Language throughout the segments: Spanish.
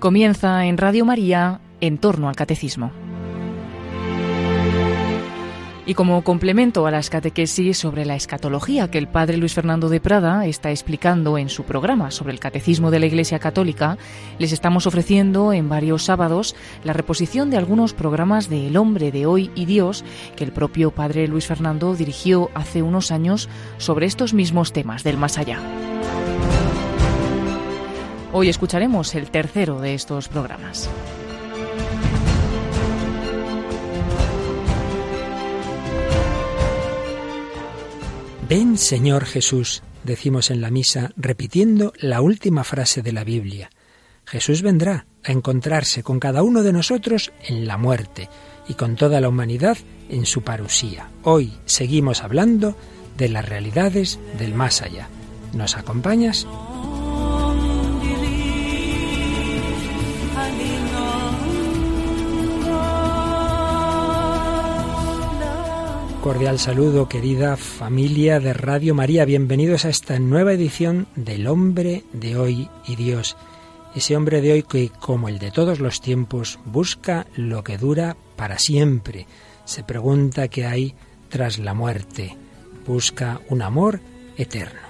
Comienza en Radio María en torno al catecismo. Y como complemento a las catequesis sobre la escatología que el padre Luis Fernando de Prada está explicando en su programa sobre el catecismo de la Iglesia Católica, les estamos ofreciendo en varios sábados la reposición de algunos programas de El hombre de hoy y Dios que el propio padre Luis Fernando dirigió hace unos años sobre estos mismos temas del más allá. Hoy escucharemos el tercero de estos programas. Ven Señor Jesús, decimos en la misa, repitiendo la última frase de la Biblia. Jesús vendrá a encontrarse con cada uno de nosotros en la muerte y con toda la humanidad en su parusía. Hoy seguimos hablando de las realidades del más allá. ¿Nos acompañas? Cordial saludo, querida familia de Radio María. Bienvenidos a esta nueva edición del Hombre de Hoy y Dios. Ese hombre de hoy que, como el de todos los tiempos, busca lo que dura para siempre. Se pregunta qué hay tras la muerte. Busca un amor eterno.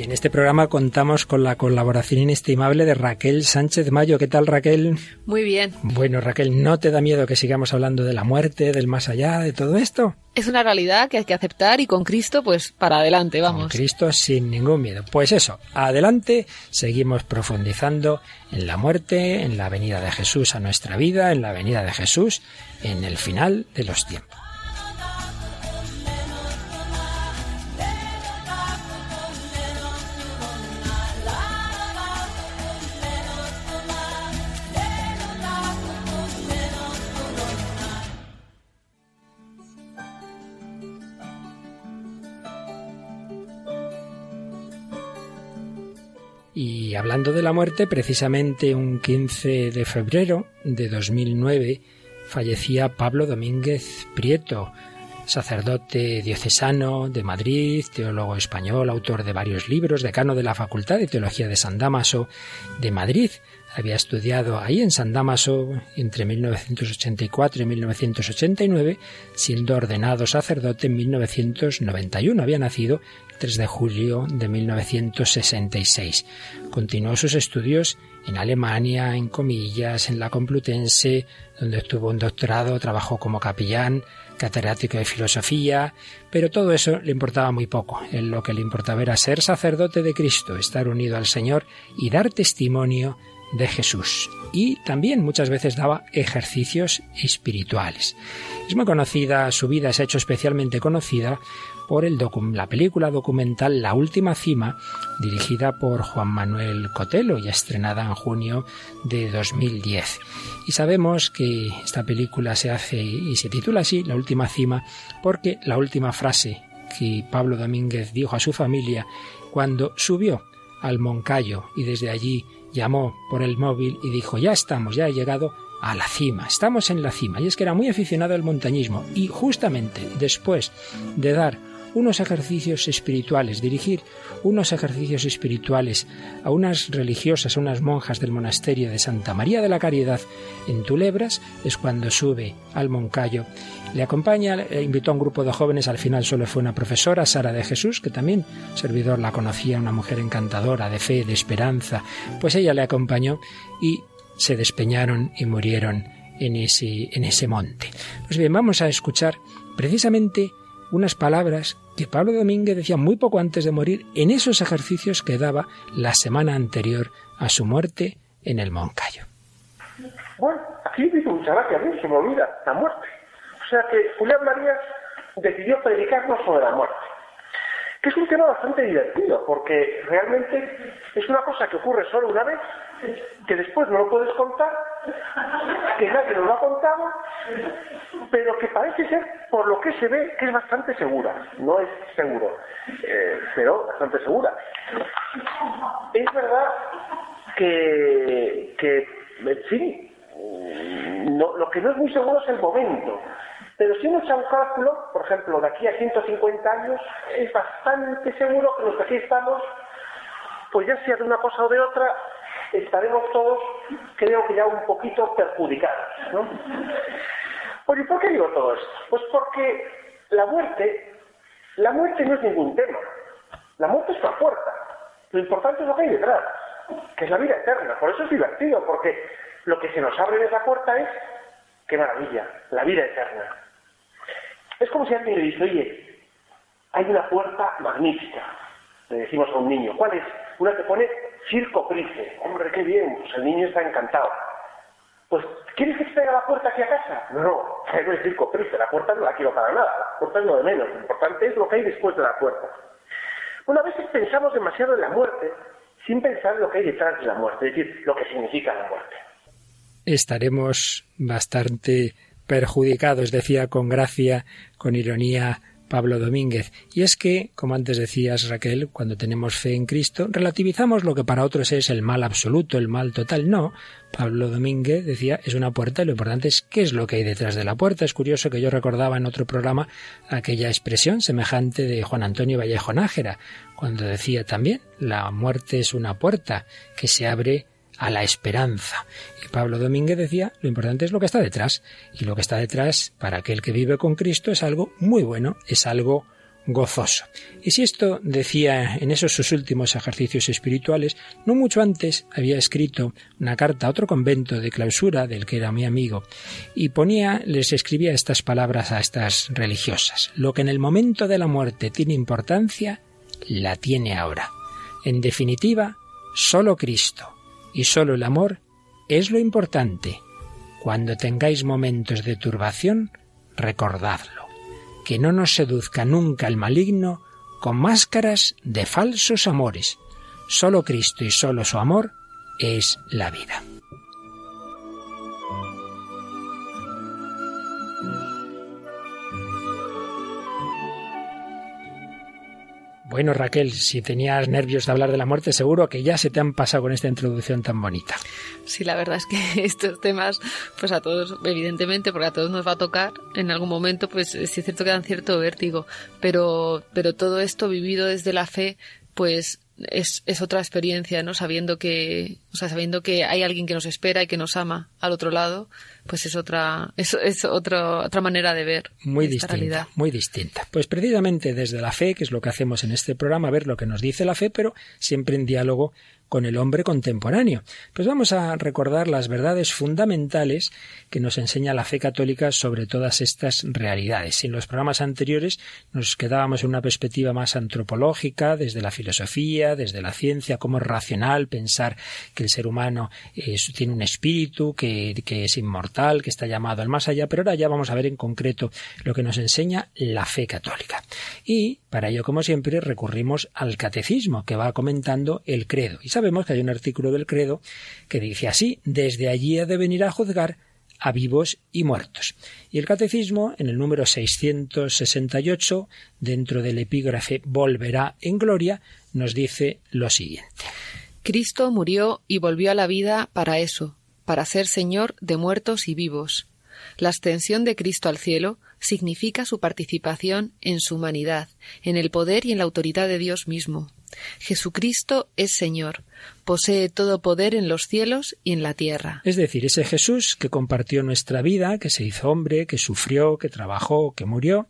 Y en este programa contamos con la colaboración inestimable de Raquel Sánchez Mayo. ¿Qué tal, Raquel? Muy bien. Bueno, Raquel, ¿no te da miedo que sigamos hablando de la muerte, del más allá, de todo esto? Es una realidad que hay que aceptar y con Cristo, pues para adelante, vamos. Con Cristo sin ningún miedo. Pues eso, adelante, seguimos profundizando en la muerte, en la venida de Jesús a nuestra vida, en la venida de Jesús, en el final de los tiempos. Hablando de la muerte, precisamente un 15 de febrero de 2009 fallecía Pablo Domínguez Prieto, sacerdote diocesano de Madrid, teólogo español, autor de varios libros, decano de la Facultad de Teología de San Damaso de Madrid. Había estudiado ahí en San Damaso entre 1984 y 1989, siendo ordenado sacerdote en 1991. Había nacido 3 de julio de 1966. Continuó sus estudios en Alemania, en Comillas, en la Complutense, donde obtuvo un doctorado, trabajó como capellán, catedrático de filosofía, pero todo eso le importaba muy poco. En lo que le importaba era ser sacerdote de Cristo, estar unido al Señor y dar testimonio de Jesús. Y también muchas veces daba ejercicios espirituales. Es muy conocida, su vida se ha hecho especialmente conocida por el la película documental La Última Cima, dirigida por Juan Manuel Cotelo y estrenada en junio de 2010. Y sabemos que esta película se hace y se titula así, La Última Cima, porque la última frase que Pablo Domínguez dijo a su familia cuando subió al Moncayo y desde allí llamó por el móvil y dijo, ya estamos, ya he llegado a la cima, estamos en la cima. Y es que era muy aficionado al montañismo y justamente después de dar unos ejercicios espirituales, dirigir unos ejercicios espirituales a unas religiosas, a unas monjas del monasterio de Santa María de la Caridad en Tulebras, es cuando sube al Moncayo. Le acompaña, invitó a un grupo de jóvenes, al final solo fue una profesora, Sara de Jesús, que también servidor la conocía, una mujer encantadora, de fe, de esperanza, pues ella le acompañó y se despeñaron y murieron en ese, en ese monte. Pues bien, vamos a escuchar precisamente unas palabras que Pablo Domínguez decía muy poco antes de morir en esos ejercicios que daba la semana anterior a su muerte en el Moncayo. Bueno, aquí dice chaval que a mí se me olvida la muerte. O sea que Julián María decidió predicarnos sobre la muerte que es un tema bastante divertido, porque realmente es una cosa que ocurre solo una vez, que después no lo puedes contar, que nadie nos lo ha contado, pero que parece ser, por lo que se ve, que es bastante segura. No es seguro, eh, pero bastante segura. Es verdad que, que en fin, lo que no es muy seguro es el momento. Pero si uno echa un cálculo, por ejemplo, de aquí a 150 años, es bastante seguro que los que aquí estamos pues ya sea de una cosa o de otra, estaremos todos, creo que ya un poquito perjudicados. ¿no? Oye, ¿por qué digo todo esto? Pues porque la muerte, la muerte no es ningún tema. La muerte es una puerta. Lo importante es lo que hay detrás, que es la vida eterna. Por eso es divertido, porque lo que se nos abre en esa puerta es, qué maravilla, la vida eterna. Es como si alguien le dice, oye, hay una puerta magnífica, le decimos a un niño, ¿cuál es? Una que pone Circo Price. Hombre, qué bien, pues el niño está encantado. Pues, ¿quieres que te traiga la puerta aquí a casa? No, no, no es Circo Price, la puerta no la quiero para nada, la puerta es lo de menos, lo importante es lo que hay después de la puerta. Una vez pensamos demasiado en la muerte sin pensar en lo que hay detrás de la muerte, es decir, lo que significa la muerte. Estaremos bastante perjudicados, decía con gracia, con ironía Pablo Domínguez. Y es que, como antes decías Raquel, cuando tenemos fe en Cristo, relativizamos lo que para otros es el mal absoluto, el mal total. No, Pablo Domínguez decía, es una puerta y lo importante es qué es lo que hay detrás de la puerta. Es curioso que yo recordaba en otro programa aquella expresión semejante de Juan Antonio Vallejo Nájera, cuando decía también, la muerte es una puerta que se abre a la esperanza. Y Pablo Domínguez decía, lo importante es lo que está detrás. Y lo que está detrás, para aquel que vive con Cristo, es algo muy bueno, es algo gozoso. Y si esto decía en esos sus últimos ejercicios espirituales, no mucho antes había escrito una carta a otro convento de clausura del que era mi amigo, y ponía, les escribía estas palabras a estas religiosas. Lo que en el momento de la muerte tiene importancia, la tiene ahora. En definitiva, solo Cristo, y solo el amor es lo importante. Cuando tengáis momentos de turbación, recordadlo. Que no nos seduzca nunca el maligno con máscaras de falsos amores. Solo Cristo y solo su amor es la vida. Bueno, Raquel, si tenías nervios de hablar de la muerte, seguro que ya se te han pasado con esta introducción tan bonita. Sí, la verdad es que estos temas, pues a todos, evidentemente, porque a todos nos va a tocar en algún momento, pues sí es cierto que dan cierto vértigo, pero, pero todo esto vivido desde la fe, pues es, es, otra experiencia, ¿no? Sabiendo que, o sea, sabiendo que hay alguien que nos espera y que nos ama al otro lado, pues es otra, es, es otra, otra manera de ver muy distinta, muy distinta. Pues precisamente desde la fe, que es lo que hacemos en este programa, ver lo que nos dice la fe, pero siempre en diálogo con el hombre contemporáneo. Pues vamos a recordar las verdades fundamentales que nos enseña la fe católica sobre todas estas realidades. En los programas anteriores nos quedábamos en una perspectiva más antropológica, desde la filosofía, desde la ciencia, como es racional pensar que el ser humano tiene un espíritu, que, que es inmortal, que está llamado al más allá, pero ahora ya vamos a ver en concreto lo que nos enseña la fe católica. Y para ello, como siempre, recurrimos al catecismo, que va comentando el credo. Y sabemos que hay un artículo del credo que dice así, desde allí ha de venir a juzgar a vivos y muertos. Y el catecismo, en el número 668, dentro del epígrafe Volverá en gloria, nos dice lo siguiente. Cristo murió y volvió a la vida para eso, para ser Señor de muertos y vivos. La ascensión de Cristo al cielo significa su participación en su humanidad, en el poder y en la autoridad de Dios mismo. Jesucristo es Señor, posee todo poder en los cielos y en la tierra. Es decir, ese Jesús que compartió nuestra vida, que se hizo hombre, que sufrió, que trabajó, que murió,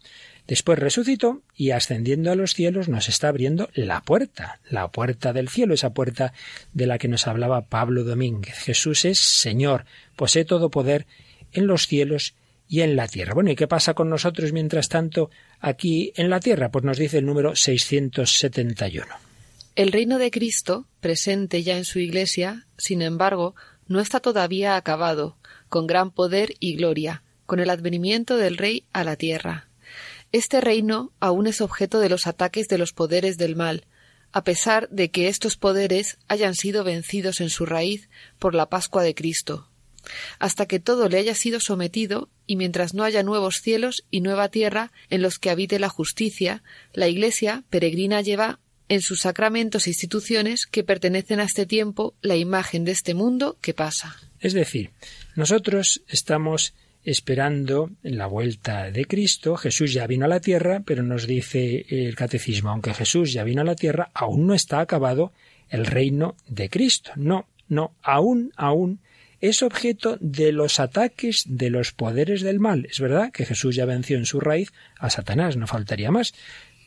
después resucitó y ascendiendo a los cielos nos está abriendo la puerta, la puerta del cielo, esa puerta de la que nos hablaba Pablo Domínguez. Jesús es Señor, posee todo poder en los cielos y en la tierra. Bueno, ¿y qué pasa con nosotros mientras tanto aquí en la tierra? Pues nos dice el número 671. El reino de Cristo, presente ya en su Iglesia, sin embargo, no está todavía acabado, con gran poder y gloria, con el advenimiento del Rey a la tierra. Este reino aún es objeto de los ataques de los poderes del mal, a pesar de que estos poderes hayan sido vencidos en su raíz por la Pascua de Cristo, hasta que todo le haya sido sometido y mientras no haya nuevos cielos y nueva tierra en los que habite la justicia, la Iglesia peregrina lleva en sus sacramentos e instituciones que pertenecen a este tiempo la imagen de este mundo que pasa. Es decir, nosotros estamos esperando la vuelta de Cristo. Jesús ya vino a la tierra, pero nos dice el catecismo, aunque Jesús ya vino a la tierra, aún no está acabado el reino de Cristo. No, no, aún, aún es objeto de los ataques de los poderes del mal. Es verdad que Jesús ya venció en su raíz a Satanás, no faltaría más.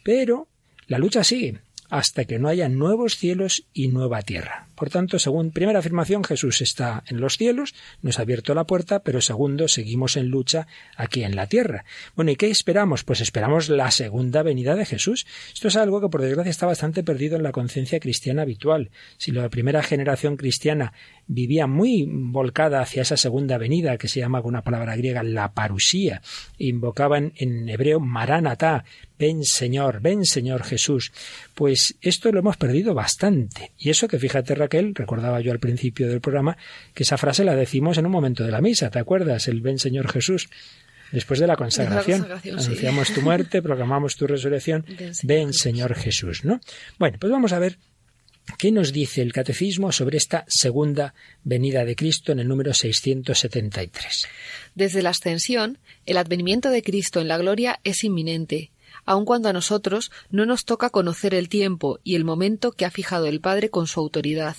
Pero la lucha sigue hasta que no haya nuevos cielos y nueva tierra. Por tanto, según primera afirmación, Jesús está en los cielos, nos ha abierto la puerta, pero segundo, seguimos en lucha aquí en la tierra. Bueno, ¿y qué esperamos? Pues esperamos la segunda venida de Jesús. Esto es algo que por desgracia está bastante perdido en la conciencia cristiana habitual. Si la primera generación cristiana vivía muy volcada hacia esa segunda venida, que se llama con una palabra griega la parusía, invocaban en hebreo maranatá, ven Señor, ven Señor Jesús, pues esto lo hemos perdido bastante. Y eso que fíjate Recordaba yo al principio del programa, que esa frase la decimos en un momento de la misa, ¿te acuerdas? El ven Señor Jesús. Después de la consagración, anunciamos tu muerte, proclamamos tu resurrección, ven Señor Jesús, ¿no? Bueno, pues vamos a ver ¿Qué nos dice el Catecismo sobre esta segunda venida de Cristo en el número 673? Desde la ascensión, el advenimiento de Cristo en la gloria es inminente, aun cuando a nosotros no nos toca conocer el tiempo y el momento que ha fijado el Padre con su autoridad.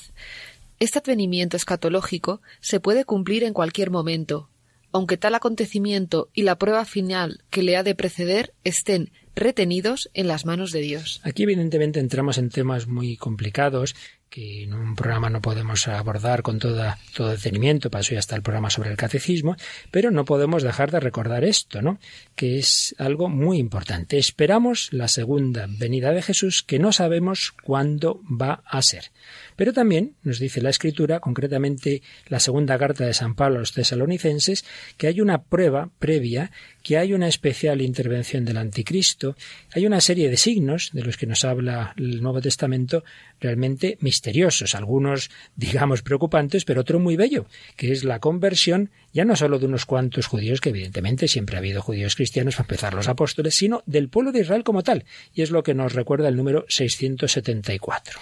Este advenimiento escatológico se puede cumplir en cualquier momento, aunque tal acontecimiento y la prueba final que le ha de preceder estén retenidos en las manos de Dios. Aquí evidentemente entramos en temas muy complicados que en un programa no podemos abordar con todo detenimiento, para eso ya está el programa sobre el catecismo, pero no podemos dejar de recordar esto, ¿no? Que es algo muy importante. Esperamos la segunda venida de Jesús que no sabemos cuándo va a ser. Pero también nos dice la Escritura, concretamente la segunda carta de San Pablo a los tesalonicenses, que hay una prueba previa, que hay una especial intervención del anticristo, hay una serie de signos de los que nos habla el Nuevo Testamento realmente misteriosos, algunos digamos preocupantes, pero otro muy bello, que es la conversión ya no solo de unos cuantos judíos, que evidentemente siempre ha habido judíos cristianos, para empezar los apóstoles, sino del pueblo de Israel como tal, y es lo que nos recuerda el número 674.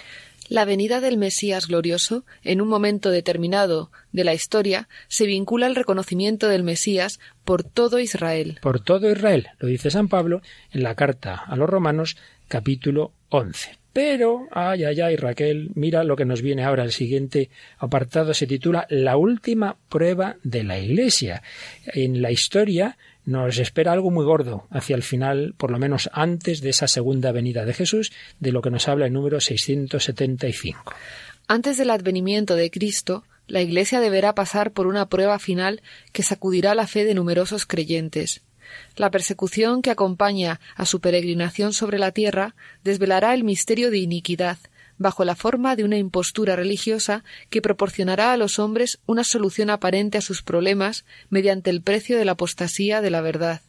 La venida del Mesías glorioso, en un momento determinado de la historia, se vincula al reconocimiento del Mesías por todo Israel. Por todo Israel, lo dice San Pablo en la carta a los Romanos, capítulo 11. Pero, ay, ay, ay, Raquel, mira lo que nos viene ahora. El siguiente apartado se titula La última prueba de la Iglesia. En la historia nos espera algo muy gordo hacia el final, por lo menos antes de esa segunda venida de Jesús, de lo que nos habla el número 675. Antes del advenimiento de Cristo, la Iglesia deberá pasar por una prueba final que sacudirá la fe de numerosos creyentes. La persecución que acompaña a su peregrinación sobre la tierra desvelará el misterio de iniquidad, bajo la forma de una impostura religiosa que proporcionará a los hombres una solución aparente a sus problemas mediante el precio de la apostasía de la verdad.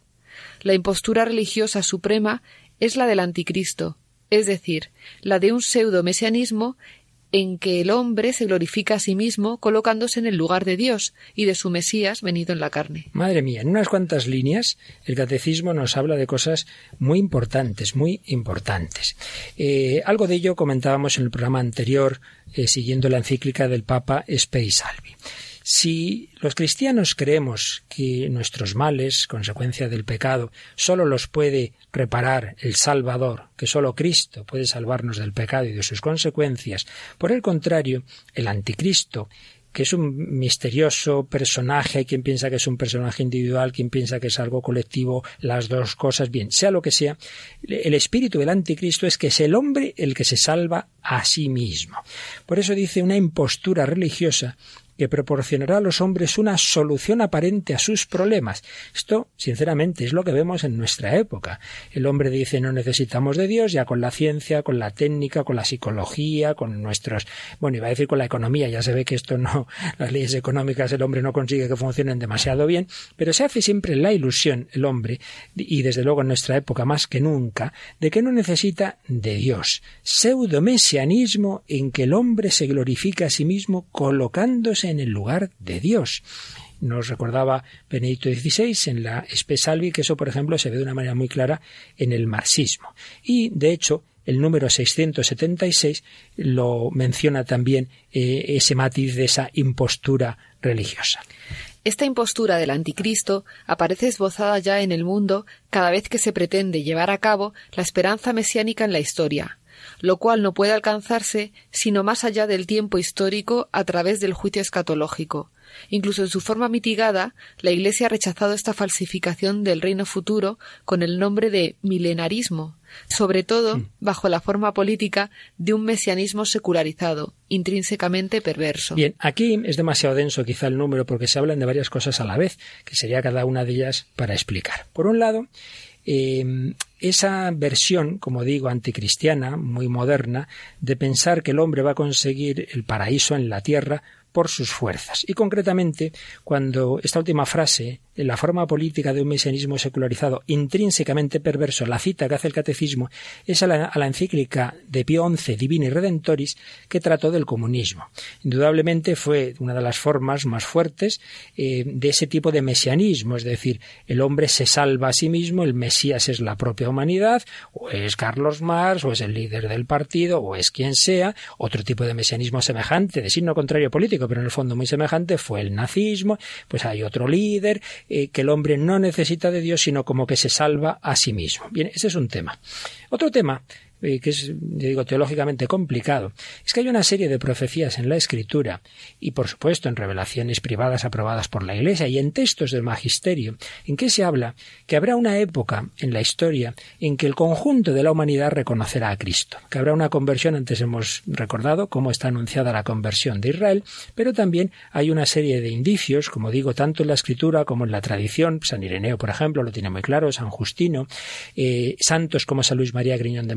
La impostura religiosa suprema es la del anticristo, es decir, la de un pseudo mesianismo en que el hombre se glorifica a sí mismo colocándose en el lugar de Dios y de su Mesías venido en la carne. Madre mía, en unas cuantas líneas el catecismo nos habla de cosas muy importantes, muy importantes. Eh, algo de ello comentábamos en el programa anterior, eh, siguiendo la encíclica del Papa Spei Salvi. Si los cristianos creemos que nuestros males, consecuencia del pecado, sólo los puede reparar el Salvador, que sólo Cristo puede salvarnos del pecado y de sus consecuencias, por el contrario, el anticristo, que es un misterioso personaje, hay quien piensa que es un personaje individual, quien piensa que es algo colectivo, las dos cosas, bien, sea lo que sea, el espíritu del anticristo es que es el hombre el que se salva a sí mismo. Por eso dice una impostura religiosa que proporcionará a los hombres una solución aparente a sus problemas. Esto, sinceramente, es lo que vemos en nuestra época. El hombre dice no necesitamos de Dios, ya con la ciencia, con la técnica, con la psicología, con nuestros, bueno, iba a decir con la economía, ya se ve que esto no, las leyes económicas el hombre no consigue que funcionen demasiado bien, pero se hace siempre la ilusión el hombre, y desde luego en nuestra época más que nunca, de que no necesita de Dios. Pseudomesianismo en que el hombre se glorifica a sí mismo colocándose en el lugar de Dios. Nos recordaba Benedicto XVI en la Espesalvi que eso, por ejemplo, se ve de una manera muy clara en el marxismo. Y, de hecho, el número 676 lo menciona también eh, ese matiz de esa impostura religiosa. Esta impostura del anticristo aparece esbozada ya en el mundo cada vez que se pretende llevar a cabo la esperanza mesiánica en la historia, lo cual no puede alcanzarse sino más allá del tiempo histórico a través del juicio escatológico. Incluso en su forma mitigada, la Iglesia ha rechazado esta falsificación del reino futuro con el nombre de milenarismo, sobre todo mm. bajo la forma política de un mesianismo secularizado, intrínsecamente perverso. Bien, aquí es demasiado denso quizá el número porque se hablan de varias cosas a la vez, que sería cada una de ellas para explicar. Por un lado, em, esa versión, como digo, anticristiana, muy moderna, de pensar que el hombre va a conseguir el paraíso en la tierra por sus fuerzas. Y concretamente, cuando esta última frase, la forma política de un mesianismo secularizado intrínsecamente perverso, la cita que hace el catecismo es a la, encíclica de Pío XI, Divini Redentoris, que trató del comunismo. Indudablemente fue una de las formas más fuertes eh, de ese tipo de mesianismo, es decir, el hombre se salva a sí mismo, el Mesías es la propia humanidad, o es Carlos Marx, o es el líder del partido, o es quien sea, otro tipo de mesianismo semejante, de signo contrario político, pero en el fondo muy semejante, fue el nazismo, pues hay otro líder, eh, que el hombre no necesita de Dios, sino como que se salva a sí mismo. Bien, ese es un tema. Otro tema que es, digo, teológicamente complicado, es que hay una serie de profecías en la Escritura y, por supuesto, en revelaciones privadas aprobadas por la Iglesia y en textos del Magisterio, en que se habla que habrá una época en la historia en que el conjunto de la humanidad reconocerá a Cristo, que habrá una conversión, antes hemos recordado cómo está anunciada la conversión de Israel, pero también hay una serie de indicios, como digo, tanto en la Escritura como en la tradición, San Ireneo, por ejemplo, lo tiene muy claro, San Justino, eh, santos como San Luis María Griñón de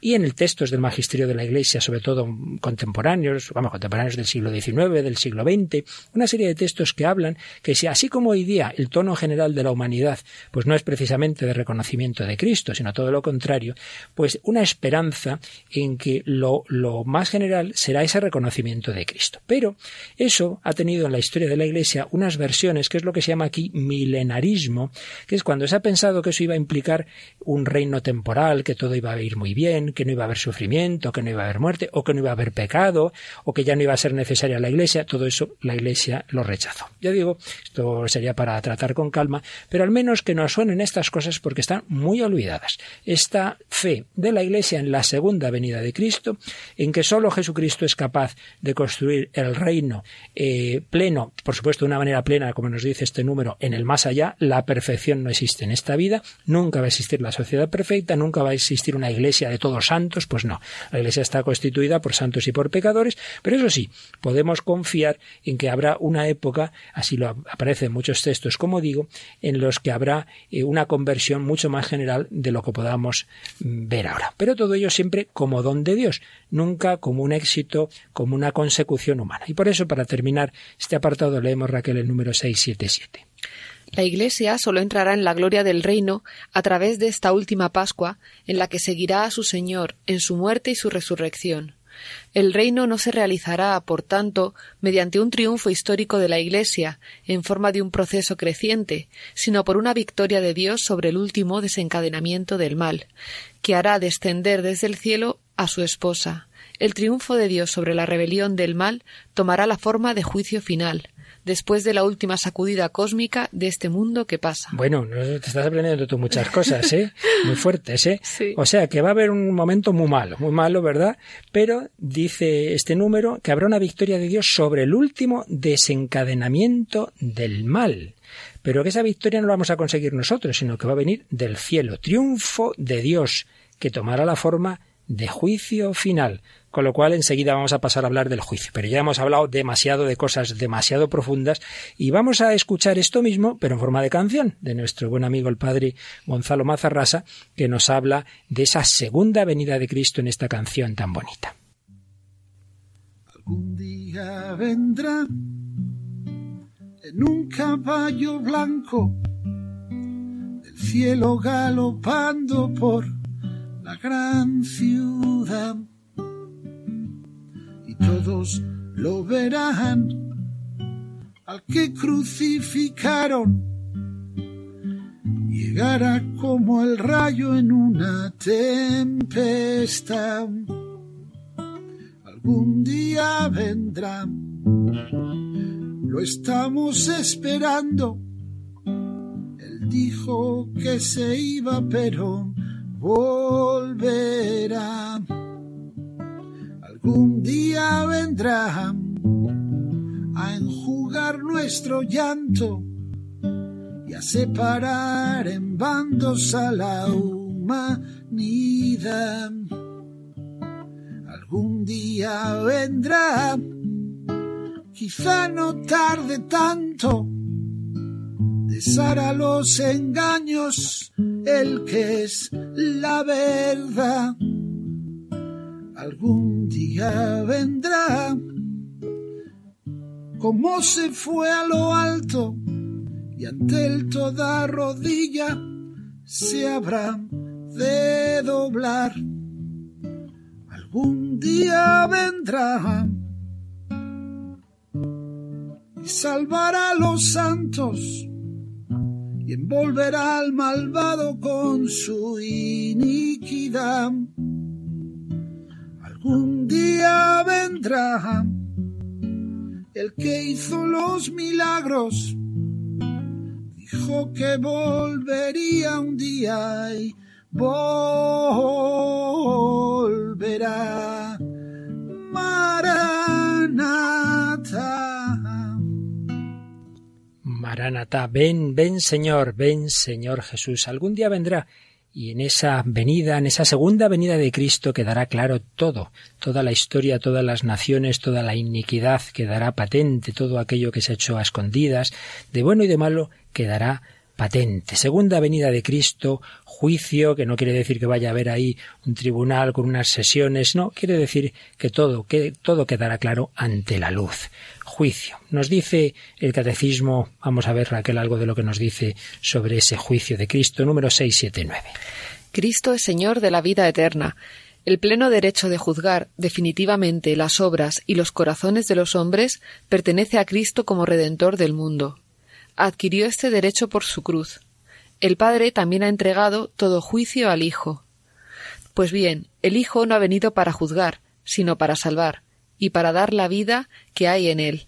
Y en el textos del magisterio de la Iglesia, sobre todo contemporáneos, vamos, contemporáneos del siglo XIX, del siglo XX, una serie de textos que hablan que si así como hoy día el tono general de la humanidad pues no es precisamente de reconocimiento de Cristo, sino todo lo contrario, pues una esperanza en que lo, lo más general será ese reconocimiento de Cristo. Pero eso ha tenido en la historia de la Iglesia unas versiones, que es lo que se llama aquí milenarismo, que es cuando se ha pensado que eso iba a implicar un reino temporal, que todo iba a ir muy bien, que no iba a haber sufrimiento, que no iba a haber muerte, o que no iba a haber pecado, o que ya no iba a ser necesaria la Iglesia, todo eso la Iglesia lo rechazó. Ya digo, esto sería para tratar con calma, pero al menos que nos suenen estas cosas porque están muy olvidadas. Esta fe de la Iglesia en la segunda venida de Cristo, en que sólo Jesucristo es capaz de construir el reino eh, pleno, por supuesto de una manera plena, como nos dice este número, en el más allá, la perfección no existe en esta vida, nunca va a existir la sociedad perfecta, nunca va a existir una iglesia iglesia de todos santos, pues no. La iglesia está constituida por santos y por pecadores, pero eso sí, podemos confiar en que habrá una época, así lo aparece en muchos textos, como digo, en los que habrá eh, una conversión mucho más general de lo que podamos mm, ver ahora. Pero todo ello siempre como don de Dios, nunca como un éxito, como una consecución humana. Y por eso, para terminar este apartado, leemos Raquel el número 677. La Iglesia solo entrará en la gloria del reino a través de esta última Pascua, en la que seguirá a su Señor en su muerte y su resurrección. El reino no se realizará, por tanto, mediante un triunfo histórico de la Iglesia, en forma de un proceso creciente, sino por una victoria de Dios sobre el último desencadenamiento del mal, que hará descender desde el cielo a su esposa. El triunfo de Dios sobre la rebelión del mal tomará la forma de juicio final, después de la última sacudida cósmica de este mundo que pasa. Bueno, te estás aprendiendo tú muchas cosas, ¿eh? Muy fuertes, ¿eh? O sea, que va a haber un momento muy malo, muy malo, ¿verdad? Pero dice este número que habrá una victoria de Dios sobre el último desencadenamiento del mal. Pero que esa victoria no la vamos a conseguir nosotros, sino que va a venir del cielo. Triunfo de Dios, que tomará la forma de juicio final. Con lo cual enseguida vamos a pasar a hablar del juicio. Pero ya hemos hablado demasiado de cosas demasiado profundas y vamos a escuchar esto mismo, pero en forma de canción, de nuestro buen amigo el padre Gonzalo Mazarrasa, que nos habla de esa segunda venida de Cristo en esta canción tan bonita. Algún día vendrá en un caballo blanco del cielo galopando por la gran ciudad todos lo verán al que crucificaron. Llegará como el rayo en una tempestad. Algún día vendrá. Lo estamos esperando. Él dijo que se iba, pero volverá. Algún día vendrá a enjugar nuestro llanto y a separar en bandos a la humanidad. Algún día vendrá, quizá no tarde tanto, a los engaños el que es la verdad. Algún día vendrá, como se fue a lo alto, y ante él toda rodilla se habrá de doblar. Algún día vendrá y salvará a los santos y envolverá al malvado con su iniquidad. Algún día vendrá el que hizo los milagros, dijo que volvería un día y volverá. Maranatha. Maranatá, ven, ven Señor, ven Señor Jesús. Algún día vendrá y en esa venida, en esa segunda venida de Cristo quedará claro todo, toda la historia, todas las naciones, toda la iniquidad quedará patente, todo aquello que se ha hecho a escondidas, de bueno y de malo quedará patente. Segunda venida de Cristo, juicio, que no quiere decir que vaya a haber ahí un tribunal con unas sesiones, no, quiere decir que todo, que todo quedará claro ante la luz juicio. Nos dice el catecismo, vamos a ver Raquel algo de lo que nos dice sobre ese juicio de Cristo, número 679. Cristo es Señor de la vida eterna. El pleno derecho de juzgar definitivamente las obras y los corazones de los hombres pertenece a Cristo como Redentor del mundo. Adquirió este derecho por su cruz. El Padre también ha entregado todo juicio al Hijo. Pues bien, el Hijo no ha venido para juzgar, sino para salvar y para dar la vida que hay en él.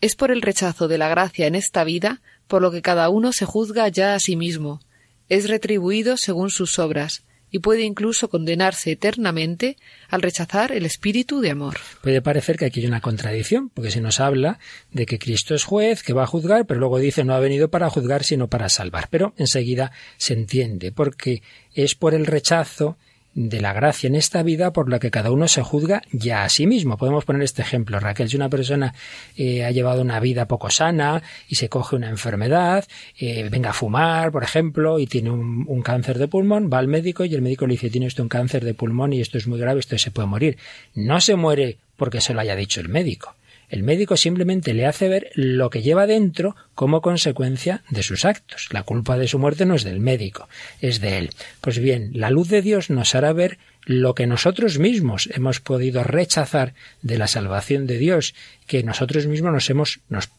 Es por el rechazo de la gracia en esta vida por lo que cada uno se juzga ya a sí mismo, es retribuido según sus obras, y puede incluso condenarse eternamente al rechazar el espíritu de amor. Puede parecer que aquí hay una contradicción, porque se nos habla de que Cristo es juez, que va a juzgar, pero luego dice no ha venido para juzgar, sino para salvar. Pero enseguida se entiende, porque es por el rechazo de la gracia en esta vida por la que cada uno se juzga ya a sí mismo. Podemos poner este ejemplo, Raquel, si una persona eh, ha llevado una vida poco sana y se coge una enfermedad, eh, venga a fumar, por ejemplo, y tiene un, un, cáncer de pulmón, va al médico y el médico le dice, tiene usted un cáncer de pulmón y esto es muy grave, esto se puede morir. No se muere porque se lo haya dicho el médico. El médico simplemente le hace ver lo que lleva dentro como consecuencia de sus actos. La culpa de su muerte no es del médico, es de él. Pues bien, la luz de Dios nos hará ver lo que nosotros mismos hemos podido rechazar de la salvación de Dios, que nosotros mismos nos hemos, nos,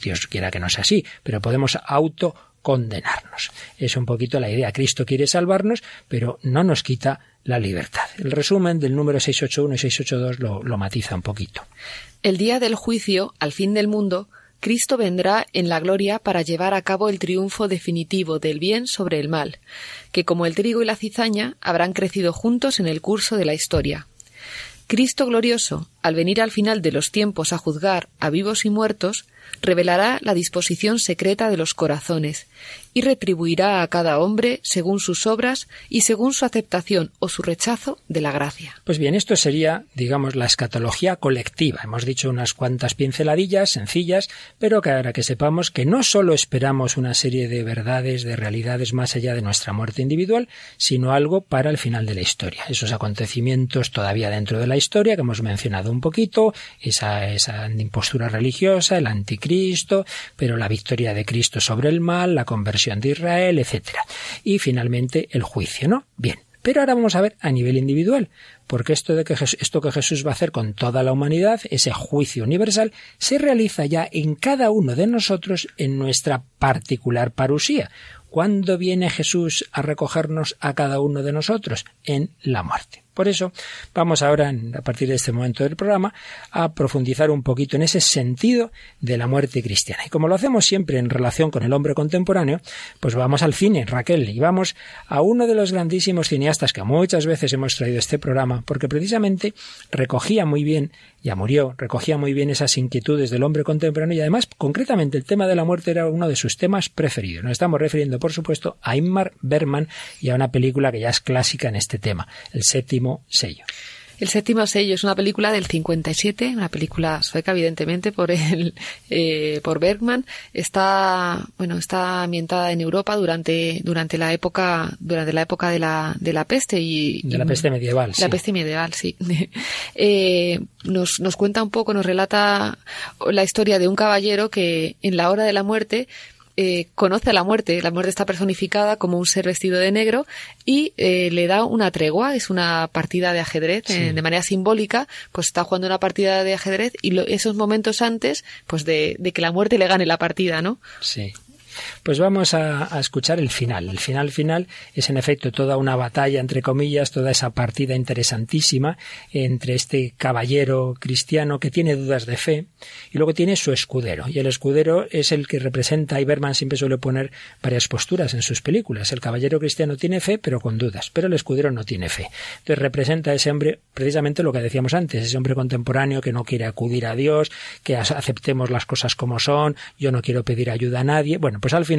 Dios quiera que no sea así, pero podemos auto condenarnos. Es un poquito la idea. Cristo quiere salvarnos, pero no nos quita la libertad. El resumen del número 681 y 682 lo, lo matiza un poquito. El día del juicio, al fin del mundo, Cristo vendrá en la gloria para llevar a cabo el triunfo definitivo del bien sobre el mal, que como el trigo y la cizaña habrán crecido juntos en el curso de la historia. Cristo glorioso, al venir al final de los tiempos a juzgar a vivos y muertos, revelará la disposición secreta de los corazones y retribuirá a cada hombre según sus obras y según su aceptación o su rechazo de la gracia. Pues bien, esto sería, digamos, la escatología colectiva. Hemos dicho unas cuantas pinceladillas sencillas, pero que ahora que sepamos que no solo esperamos una serie de verdades, de realidades más allá de nuestra muerte individual, sino algo para el final de la historia. Esos acontecimientos todavía dentro de la historia que hemos mencionado un poquito, esa, esa impostura religiosa, el anticristo, pero la victoria de Cristo sobre el mal, la conversión de Israel, etcétera. Y finalmente el juicio, ¿no? Bien. Pero ahora vamos a ver a nivel individual, porque esto de que esto que Jesús va a hacer con toda la humanidad, ese juicio universal, se realiza ya en cada uno de nosotros en nuestra particular parusía. ¿Cuándo viene Jesús a recogernos a cada uno de nosotros? En la muerte. Por eso vamos ahora, a partir de este momento del programa, a profundizar un poquito en ese sentido de la muerte cristiana. Y como lo hacemos siempre en relación con el hombre contemporáneo, pues vamos al cine, Raquel, y vamos a uno de los grandísimos cineastas que muchas veces hemos traído este programa, porque precisamente recogía muy bien ya murió, recogía muy bien esas inquietudes del hombre contemporáneo y además, concretamente, el tema de la muerte era uno de sus temas preferidos. Nos estamos refiriendo, por supuesto, a Ingmar Bergman y a una película que ya es clásica en este tema, El séptimo sello. El séptimo sello es una película del 57, una película sueca, evidentemente, por el, eh, por Bergman. Está, bueno, está ambientada en Europa durante, durante la época, durante la época de la, de la peste y. De la peste medieval, La peste medieval, sí. eh, nos, nos cuenta un poco, nos relata la historia de un caballero que en la hora de la muerte eh, conoce a la muerte. La muerte está personificada como un ser vestido de negro y eh, le da una tregua. Es una partida de ajedrez eh, de manera simbólica. Pues está jugando una partida de ajedrez y esos momentos antes, pues de, de, que la muerte le gane la partida, ¿no? Sí. Pues vamos a, escuchar el final. El final final es en efecto toda una batalla, entre comillas, toda esa partida interesantísima entre este caballero cristiano que tiene dudas de fe y luego tiene su escudero. Y el escudero es el que representa, y Berman siempre suele poner varias posturas en sus películas. El caballero cristiano tiene fe, pero con dudas, pero el escudero no tiene fe. Entonces representa a ese hombre precisamente lo que decíamos antes, ese hombre contemporáneo que no quiere acudir a Dios, que aceptemos las cosas como son, yo no quiero pedir ayuda a nadie. Bueno, pues al final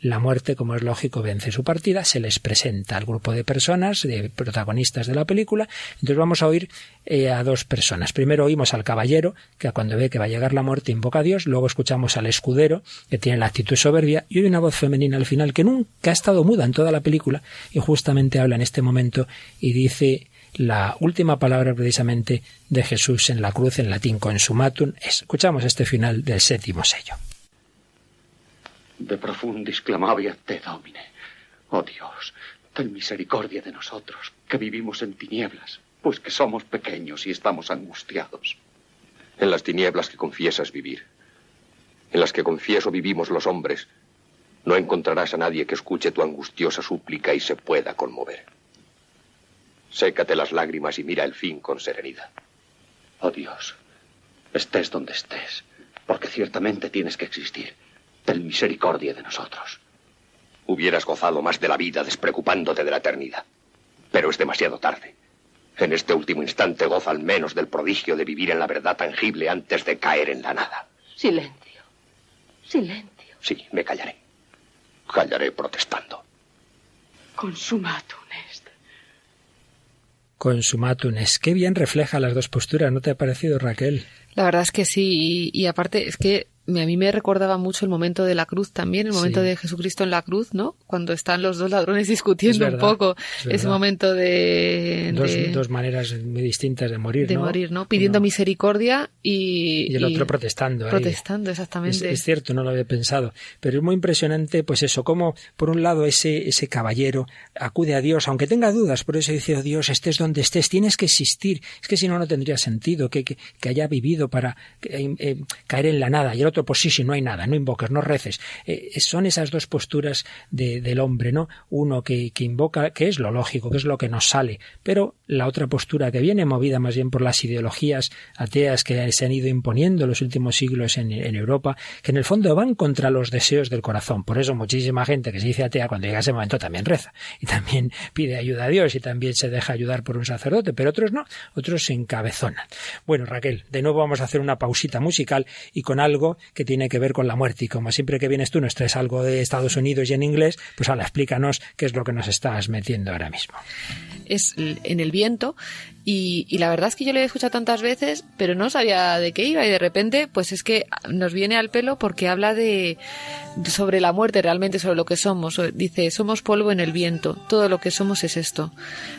la muerte, como es lógico, vence su partida, se les presenta al grupo de personas, de protagonistas de la película. Entonces vamos a oír eh, a dos personas. Primero oímos al caballero, que cuando ve que va a llegar la muerte invoca a Dios. Luego escuchamos al escudero, que tiene la actitud soberbia. Y hay una voz femenina al final que nunca ha estado muda en toda la película y justamente habla en este momento y dice la última palabra precisamente de Jesús en la cruz en latín consumatum. Escuchamos este final del séptimo sello de profundis clamavi a te, Domine. Oh Dios, ten misericordia de nosotros, que vivimos en tinieblas, pues que somos pequeños y estamos angustiados. En las tinieblas que confiesas vivir, en las que confieso vivimos los hombres, no encontrarás a nadie que escuche tu angustiosa súplica y se pueda conmover. Sécate las lágrimas y mira el fin con serenidad. Oh Dios, estés donde estés, porque ciertamente tienes que existir ten misericordia de nosotros. Hubieras gozado más de la vida despreocupándote de la eternidad. Pero es demasiado tarde. En este último instante goza al menos del prodigio de vivir en la verdad tangible antes de caer en la nada. Silencio. Silencio. Sí, me callaré. Callaré protestando. Consumatum est. Consumatum est. Qué bien refleja las dos posturas, ¿no te ha parecido, Raquel? La verdad es que sí, y, y aparte es que a mí me recordaba mucho el momento de la cruz también, el momento de Jesucristo en la cruz, ¿no? Cuando están los dos ladrones discutiendo un poco ese momento de dos, maneras muy distintas de morir, de morir, ¿no? Pidiendo misericordia y, y el otro protestando. Protestando, exactamente. Es, cierto, no lo había pensado, pero es muy impresionante, pues eso, como por un lado ese ese caballero acude a Dios, aunque tenga dudas, por eso dice, oh Dios, estés donde estés, tienes que existir. Es que si no no tendría sentido que, que, haya vivido para eh, eh, caer en la nada y el otro pues sí, sí, no hay nada, no invoques, no reces. Eh, son esas dos posturas de, del hombre, ¿no? Uno que, que invoca, que es lo lógico, que es lo que nos sale, pero la otra postura que viene movida más bien por las ideologías ateas que se han ido imponiendo en los últimos siglos en, en, Europa, que en el fondo van contra los deseos del corazón. Por eso muchísima gente que se dice atea cuando llega ese momento también reza y también pide ayuda a Dios y también se deja ayudar por un sacerdote, pero otros no, otros se encabezonan. Bueno, Raquel, de nuevo vamos a hacer una pausita musical y con algo que tiene que ver con la muerte. Y como siempre que vienes tú nos traes algo de Estados Unidos y en inglés, pues ahora explícanos qué es lo que nos estás metiendo ahora mismo. Es en el viento y, la verdad es que yo lo he escuchado tantas veces, pero no sabía de qué iba y de repente, pues es que nos viene al pelo porque habla de, sobre la muerte realmente, sobre lo que somos. Dice, somos polvo en el viento, todo lo que somos es esto.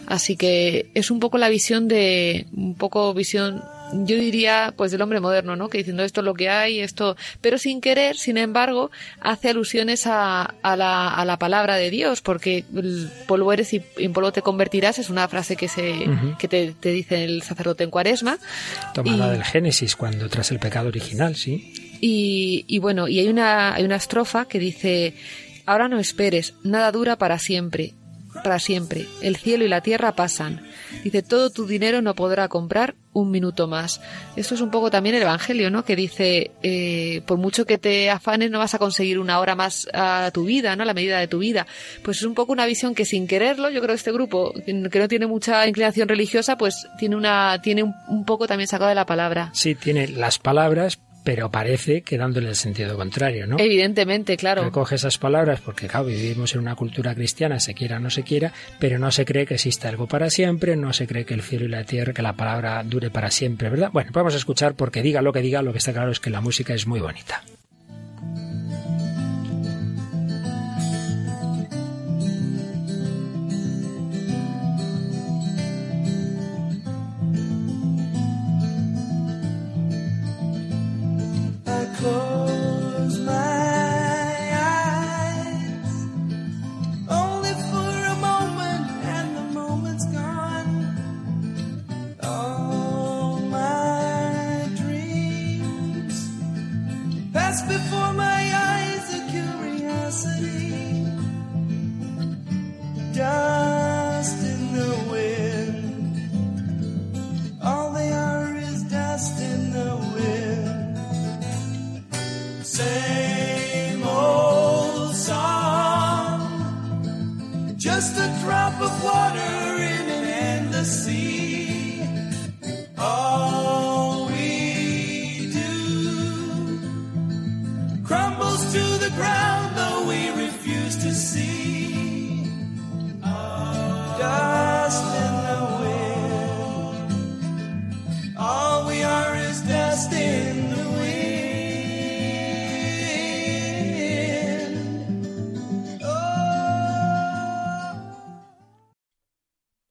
Así que es un poco la visión de, un poco visión yo diría pues del hombre moderno, ¿no? Que diciendo esto es lo que hay, esto, pero sin querer, sin embargo, hace alusiones a, a, la, a la palabra de Dios, porque polvo eres y en polvo te convertirás es una frase que se que te, te dice el sacerdote en cuaresma. Tomada del Génesis, cuando tras el pecado original, sí. Y, y bueno, y hay una, hay una estrofa que dice, ahora no esperes, nada dura para siempre, para siempre. El cielo y la tierra pasan. Dice, todo tu dinero no podrá comprar un minuto más. Esto es un poco también el Evangelio, ¿no? Que dice, eh, por mucho que te afanes, no vas a conseguir una hora más a tu vida, ¿no? La medida de tu vida. Pues es un poco una visión que sin quererlo, yo creo que este grupo, que no tiene mucha inclinación religiosa, pues tiene una, tiene un, un poco también sacado de la palabra. Sí, tiene las palabras, pero parece que dándole el sentido contrario, ¿no? Evidentemente, claro. Recoge esas palabras porque, claro, vivimos en una cultura cristiana, se quiera o no se quiera, pero no se cree que exista algo para siempre, no se cree que el cielo y la tierra, que la palabra dure para siempre, ¿verdad? Bueno, vamos a escuchar porque diga lo que diga, lo que está claro es que la música es muy bonita. I close.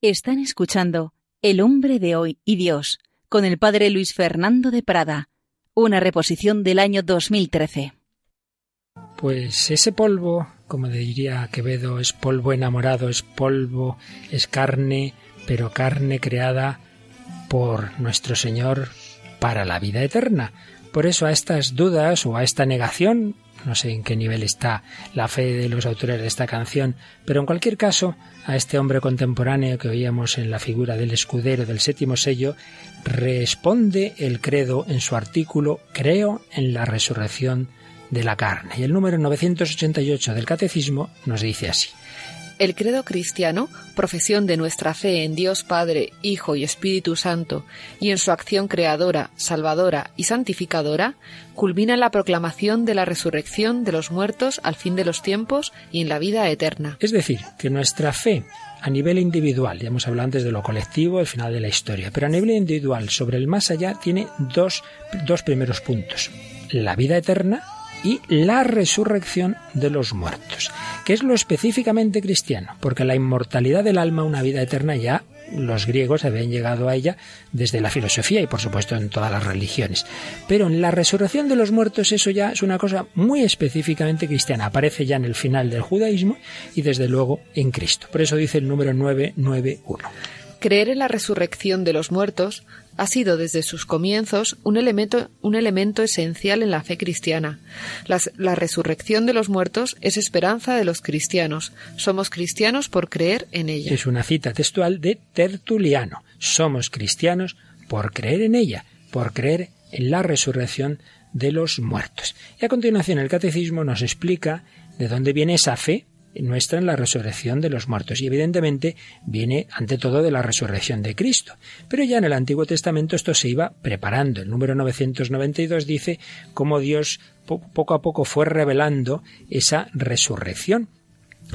Están escuchando El hombre de hoy y Dios con el padre Luis Fernando de Prada, una reposición del año 2013. Pues ese polvo, como diría Quevedo, es polvo enamorado, es polvo, es carne, pero carne creada por nuestro Señor para la vida eterna. Por eso a estas dudas o a esta negación no sé en qué nivel está la fe de los autores de esta canción, pero en cualquier caso, a este hombre contemporáneo que oíamos en la figura del escudero del séptimo sello, responde el credo en su artículo Creo en la resurrección de la carne. Y el número 988 del Catecismo nos dice así. El credo cristiano, profesión de nuestra fe en Dios Padre, Hijo y Espíritu Santo, y en su acción creadora, salvadora y santificadora, culmina en la proclamación de la resurrección de los muertos al fin de los tiempos y en la vida eterna. Es decir, que nuestra fe a nivel individual, ya hemos hablado antes de lo colectivo, el final de la historia, pero a nivel individual, sobre el más allá, tiene dos, dos primeros puntos. La vida eterna y la resurrección de los muertos, que es lo específicamente cristiano, porque la inmortalidad del alma, una vida eterna, ya los griegos habían llegado a ella desde la filosofía y por supuesto en todas las religiones. Pero en la resurrección de los muertos eso ya es una cosa muy específicamente cristiana, aparece ya en el final del judaísmo y desde luego en Cristo. Por eso dice el número 991. Creer en la resurrección de los muertos ha sido desde sus comienzos un elemento, un elemento esencial en la fe cristiana. la resurrección de los muertos es esperanza de los cristianos. Somos cristianos por creer en ella. Es una cita textual de Tertuliano. Somos cristianos por creer en ella, por creer en la resurrección de los muertos. Y a continuación el catecismo nos explica de dónde viene esa fe nuestra en la resurrección de los muertos. Y evidentemente viene ante todo de la resurrección de Cristo. Pero ya en el Antiguo Testamento esto se iba preparando. El número 992 dice cómo Dios poco a poco fue revelando esa resurrección.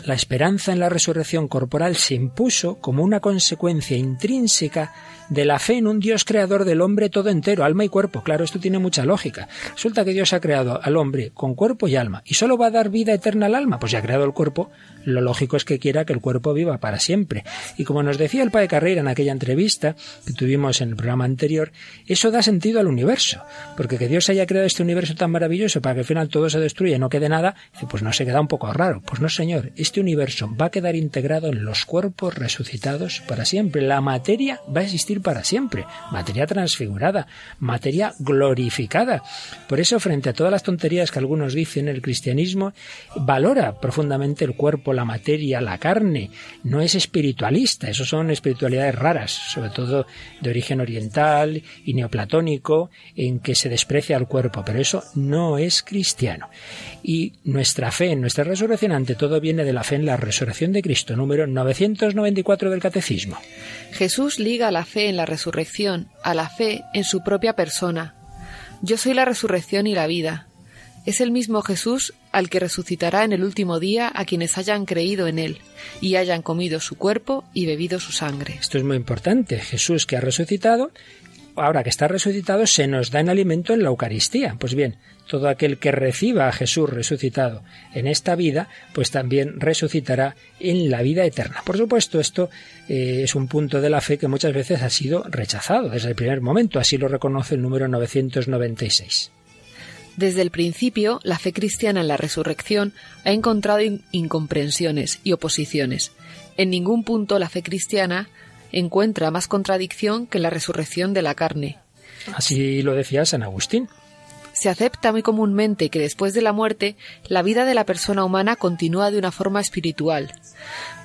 La esperanza en la resurrección corporal se impuso como una consecuencia intrínseca de la fe en un Dios creador del hombre todo entero, alma y cuerpo. Claro, esto tiene mucha lógica. Resulta que Dios ha creado al hombre con cuerpo y alma y solo va a dar vida eterna al alma. Pues ya ha creado el cuerpo, lo lógico es que quiera que el cuerpo viva para siempre. Y como nos decía el padre Carrera en aquella entrevista que tuvimos en el programa anterior, eso da sentido al universo. Porque que Dios haya creado este universo tan maravilloso para que al final todo se destruya y no quede nada, pues no se queda un poco raro. Pues no, señor, este universo va a quedar integrado en los cuerpos resucitados para siempre. La materia va a existir para siempre. Materia transfigurada, materia glorificada. Por eso, frente a todas las tonterías que algunos dicen, el cristianismo valora profundamente el cuerpo, la materia, la carne. No es espiritualista. Eso son espiritualidades raras, sobre todo de origen oriental y neoplatónico, en que se desprecia al cuerpo. Pero eso no es cristiano. Y nuestra fe en nuestra resurrección, ante todo, viene de la fe en la resurrección de Cristo, número 994 del Catecismo. Jesús liga la fe en la resurrección a la fe en su propia persona. Yo soy la resurrección y la vida. Es el mismo Jesús al que resucitará en el último día a quienes hayan creído en él y hayan comido su cuerpo y bebido su sangre. Esto es muy importante. Jesús que ha resucitado ahora que está resucitado, se nos da en alimento en la Eucaristía. Pues bien, todo aquel que reciba a Jesús resucitado en esta vida, pues también resucitará en la vida eterna. Por supuesto, esto eh, es un punto de la fe que muchas veces ha sido rechazado desde el primer momento, así lo reconoce el número 996. Desde el principio, la fe cristiana en la resurrección ha encontrado incomprensiones y oposiciones. En ningún punto la fe cristiana encuentra más contradicción que la resurrección de la carne. Así lo decía San Agustín. Se acepta muy comúnmente que después de la muerte la vida de la persona humana continúa de una forma espiritual.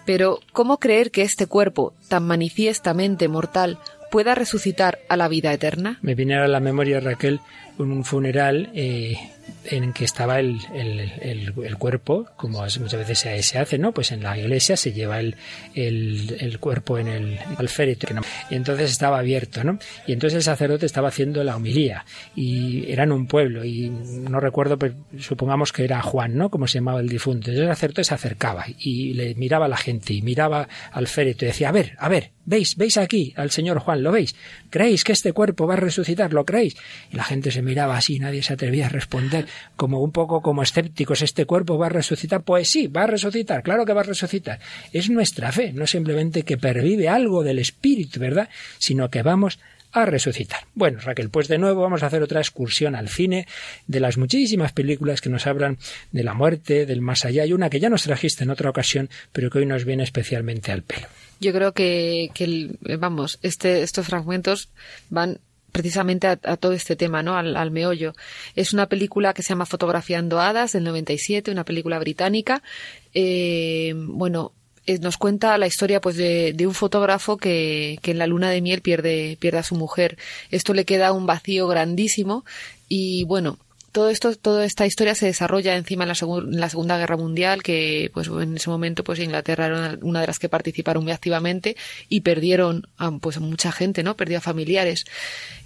Pero, ¿cómo creer que este cuerpo, tan manifiestamente mortal, pueda resucitar a la vida eterna? Me viene a la memoria, Raquel, un funeral eh, en que estaba el, el, el, cuerpo, como muchas veces se, hace, ¿no? Pues en la iglesia se lleva el, cuerpo en el alférito, y entonces estaba abierto, ¿no? Y entonces el sacerdote estaba haciendo la homilía, y era en un pueblo, y no recuerdo, pero supongamos que era Juan, ¿no? Como se llamaba el difunto. Entonces el sacerdote se acercaba y le miraba a la gente, y miraba al féretro, y decía, a ver, a ver, ¿veis? ¿Veis aquí al señor Juan? ¿Lo veis? ¿Creéis que este cuerpo va a resucitar? ¿Lo creéis? Y la gente se miraba así, nadie se atrevía a responder como un poco como escépticos, ¿este cuerpo va a resucitar? Pues sí, va a resucitar, claro que va a resucitar. Es nuestra fe, no simplemente que pervive algo del espíritu, ¿verdad? Sino que vamos a resucitar. Bueno, Raquel, pues de nuevo vamos a hacer otra excursión al cine de las muchísimas películas que nos hablan de la muerte, del más allá, y una que ya nos trajiste en otra ocasión, pero que hoy nos viene especialmente al pelo. Yo creo que, que vamos, este, estos fragmentos van precisamente a, todo este tema, ¿no? Al, meollo. Es una película que se llama Fotografiando Hadas del 97, una película británica. Eh, bueno, eh, nos cuenta la historia pues de, un fotógrafo que, que, en la luna de miel pierde, pierde a su mujer. Esto le queda un vacío grandísimo y bueno, todo esto, toda esta historia se desarrolla encima en la, Segunda Guerra Mundial, que pues en ese momento pues Inglaterra era una de las que participaron muy activamente y perdieron a, pues mucha gente, ¿no? Perdió a familiares.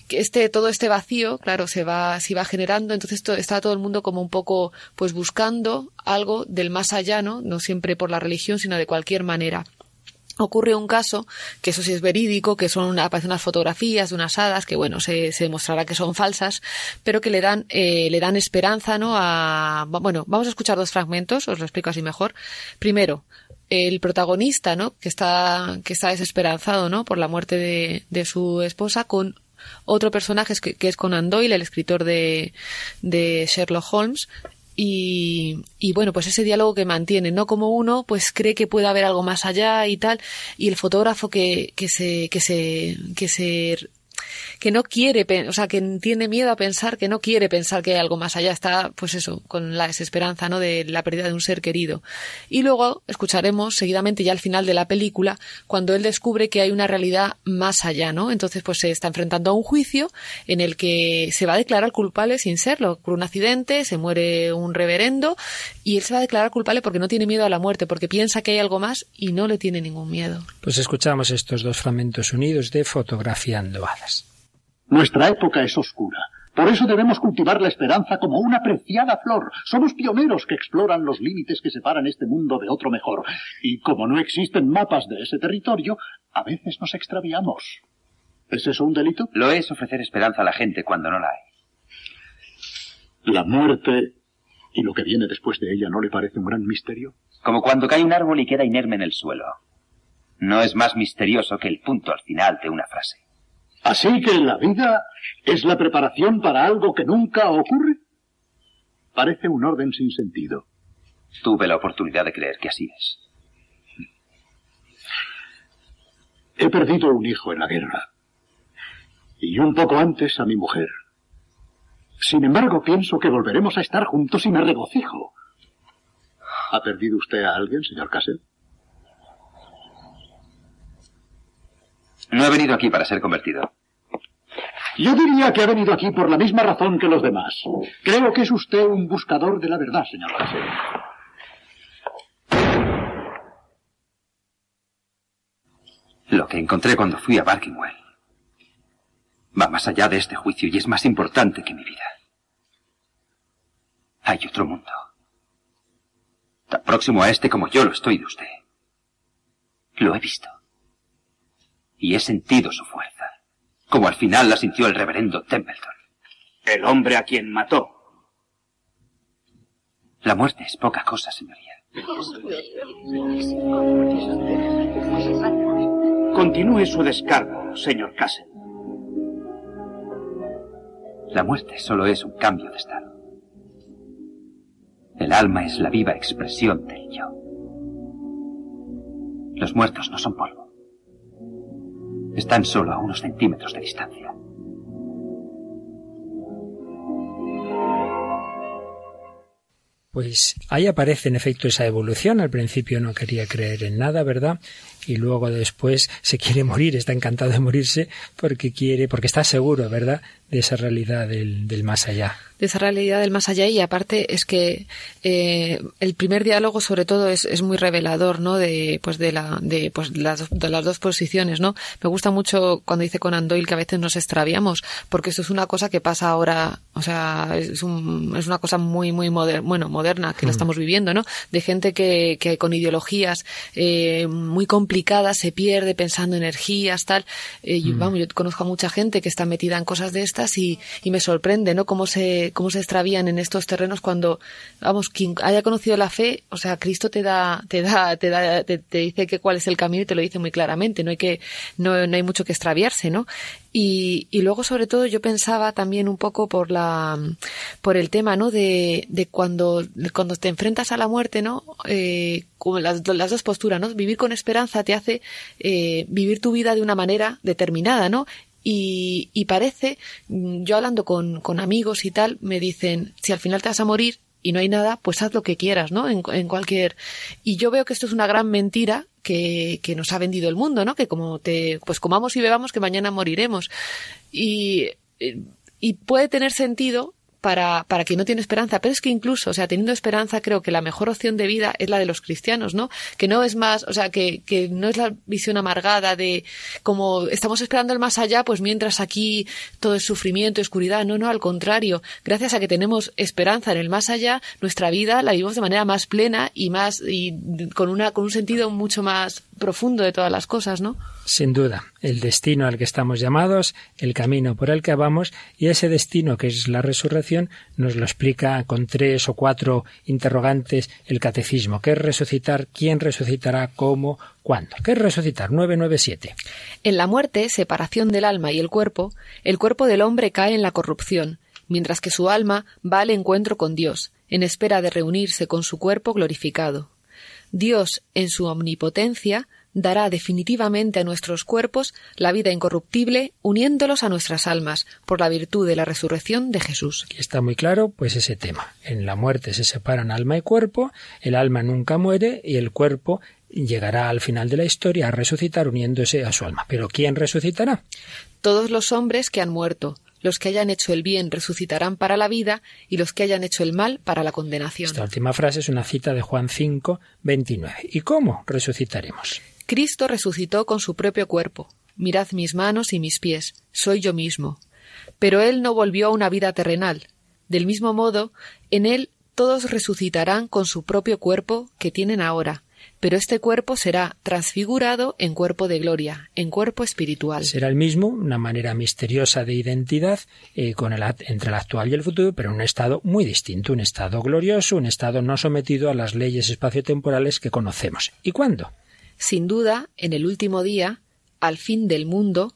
Este todo este vacío claro se va se va generando. Entonces está todo el mundo como un poco pues buscando algo del más allá no no siempre por la religión sino de cualquier manera ocurre un caso, que eso sí es verídico, que son aparecen unas fotografías de unas hadas que bueno, se, demostrará que son falsas, pero que le dan, eh, le dan esperanza, ¿no? A, bueno, vamos a escuchar dos fragmentos, os lo explico así mejor. Primero, el protagonista, ¿no? Que está, que está desesperanzado, ¿no? Por la muerte de, de su esposa con otro personaje que, es Conan Doyle, el escritor de, de Sherlock Holmes, y, y, bueno, pues ese diálogo que mantiene, ¿no? Como uno, pues cree que puede haber algo más allá y tal, y el fotógrafo que, que se, que se, que se que no quiere, o sea, que tiene miedo a pensar, que no quiere pensar que hay algo más allá, está, pues eso, con la desesperanza, ¿no? De la pérdida de un ser querido. Y luego escucharemos seguidamente ya al final de la película, cuando él descubre que hay una realidad más allá, ¿no? Entonces, pues se está enfrentando a un juicio en el que se va a declarar culpable sin serlo. Por un accidente, se muere un reverendo y él se va a declarar culpable porque no tiene miedo a la muerte, porque piensa que hay algo más y no le tiene ningún miedo. Pues escuchamos estos dos fragmentos unidos de Fotografiando Hadas. Nuestra época es oscura. Por eso debemos cultivar la esperanza como una preciada flor. Somos pioneros que exploran los límites que separan este mundo de otro mejor. Y como no existen mapas de ese territorio, a veces nos extraviamos. ¿Es eso un delito? Lo es ofrecer esperanza a la gente cuando no la hay. La muerte y lo que viene después de ella no le parece un gran misterio. Como cuando cae un árbol y queda inerme en el suelo. No es más misterioso que el punto al final de una frase. Así que la vida es la preparación para algo que nunca ocurre. Parece un orden sin sentido. tuve la oportunidad de creer que así es. He perdido un hijo en la guerra. Y un poco antes a mi mujer. Sin embargo, pienso que volveremos a estar juntos y me regocijo. ¿Ha perdido usted a alguien, señor Castle? No he venido aquí para ser convertido. Yo diría que ha venido aquí por la misma razón que los demás. Creo que es usted un buscador de la verdad, señor. Lo que encontré cuando fui a Barkingwell va más allá de este juicio y es más importante que mi vida. Hay otro mundo. Tan próximo a este como yo lo estoy de usted. Lo he visto. Y he sentido su fuerza. Como al final la sintió el reverendo Templeton. El hombre a quien mató. La muerte es poca cosa, señoría. Continúe su descargo, señor Castle. La muerte solo es un cambio de estado. El alma es la viva expresión del yo. Los muertos no son polvo. Están solo a unos centímetros de distancia. Pues ahí aparece en efecto esa evolución. Al principio no quería creer en nada, ¿verdad? Y luego después se quiere morir, está encantado de morirse porque quiere, porque está seguro, ¿verdad? De esa realidad del, del más allá. De esa realidad del más allá y aparte es que eh, el primer diálogo sobre todo es, es, muy revelador no de pues de la de pues las, de las dos posiciones no me gusta mucho cuando dice Conan Doyle que a veces nos extraviamos porque esto es una cosa que pasa ahora o sea es, un, es una cosa muy muy moderna bueno moderna que la estamos viviendo no de gente que, que con ideologías eh, muy complicadas se pierde pensando energías tal. Eh, yo, vamos yo conozco a mucha gente que está metida en cosas de estas y, y me sorprende no cómo se cómo se extravían en estos terrenos cuando, vamos, quien haya conocido la fe, o sea, Cristo te da, te da, te da, te, dice que cuál es el camino y te lo dice muy claramente, no hay que, no, no hay mucho que extraviarse, ¿no? Y, y luego, sobre todo, yo pensaba también un poco por la, por el tema, ¿no? De, de cuando, cuando te enfrentas a la muerte, ¿no? Eh, las, las dos posturas, ¿no? Vivir con esperanza te hace eh, vivir tu vida de una manera determinada, ¿no? Y, y parece, yo hablando con, con amigos y tal, me dicen, si al final te vas a morir, y no hay nada, pues haz lo que quieras, ¿no? En, en, cualquier. Y yo veo que esto es una gran mentira que, que nos ha vendido el mundo, ¿no? Que como te, pues comamos y bebamos que mañana moriremos. Y, y puede tener sentido para, para quien no tiene esperanza. Pero es que incluso, o sea, teniendo esperanza, creo que la mejor opción de vida es la de los cristianos, ¿no? Que no es más, o sea, que, que no es la visión amargada de como estamos esperando el más allá, pues mientras aquí todo es sufrimiento, oscuridad. No, no, al contrario. Gracias a que tenemos esperanza en el más allá, nuestra vida la vivimos de manera más plena y más, y con una, con un sentido mucho más profundo de todas las cosas, ¿no? Sin duda, el destino al que estamos llamados, el camino por el que vamos y ese destino que es la resurrección nos lo explica con tres o cuatro interrogantes el catecismo. ¿Qué es resucitar? ¿Quién resucitará? ¿Cómo? ¿Cuándo? ¿Qué es resucitar? 997. En la muerte, separación del alma y el cuerpo, el cuerpo del hombre cae en la corrupción, mientras que su alma va al encuentro con Dios, en espera de reunirse con su cuerpo glorificado. Dios, en su omnipotencia, dará definitivamente a nuestros cuerpos la vida incorruptible, uniéndolos a nuestras almas, por la virtud de la resurrección de Jesús. Aquí está muy claro, pues ese tema. En la muerte se separan alma y cuerpo, el alma nunca muere y el cuerpo llegará al final de la historia a resucitar uniéndose a su alma. Pero ¿quién resucitará? Todos los hombres que han muerto, los que hayan hecho el bien resucitarán para la vida y los que hayan hecho el mal para la condenación. Esta última frase es una cita de Juan 5, 29. ¿Y cómo resucitaremos? Cristo resucitó con su propio cuerpo. Mirad mis manos y mis pies, soy yo mismo. Pero Él no volvió a una vida terrenal. Del mismo modo, en Él todos resucitarán con su propio cuerpo que tienen ahora, pero este cuerpo será transfigurado en cuerpo de gloria, en cuerpo espiritual. Será el mismo, una manera misteriosa de identidad eh, con el, entre el actual y el futuro, pero en un estado muy distinto, un estado glorioso, un estado no sometido a las leyes espaciotemporales que conocemos. ¿Y cuándo? Sin duda, en el último día, al fin del mundo,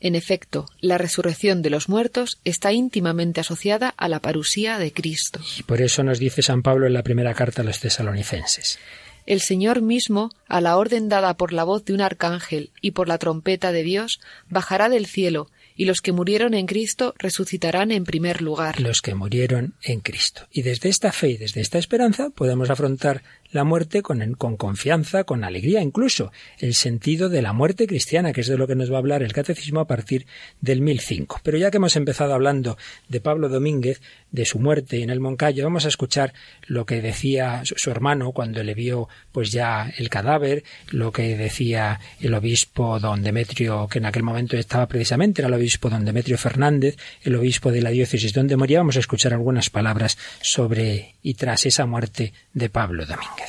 En efecto, la resurrección de los muertos está íntimamente asociada a la parusía de Cristo. Y por eso nos dice San Pablo en la primera carta a los tesalonicenses. El Señor mismo, a la orden dada por la voz de un arcángel y por la trompeta de Dios, bajará del cielo, y los que murieron en Cristo resucitarán en primer lugar. Los que murieron en Cristo. Y desde esta fe y desde esta esperanza podemos afrontar la muerte con, con, confianza, con alegría, incluso el sentido de la muerte cristiana, que es de lo que nos va a hablar el catecismo a partir del 1005. Pero ya que hemos empezado hablando de Pablo Domínguez, de su muerte en el Moncayo, vamos a escuchar lo que decía su, su hermano cuando le vio pues ya el cadáver, lo que decía el obispo don Demetrio, que en aquel momento estaba precisamente, era el obispo don Demetrio Fernández, el obispo de la diócesis donde moría. Vamos a escuchar algunas palabras sobre y tras esa muerte de Pablo Domínguez.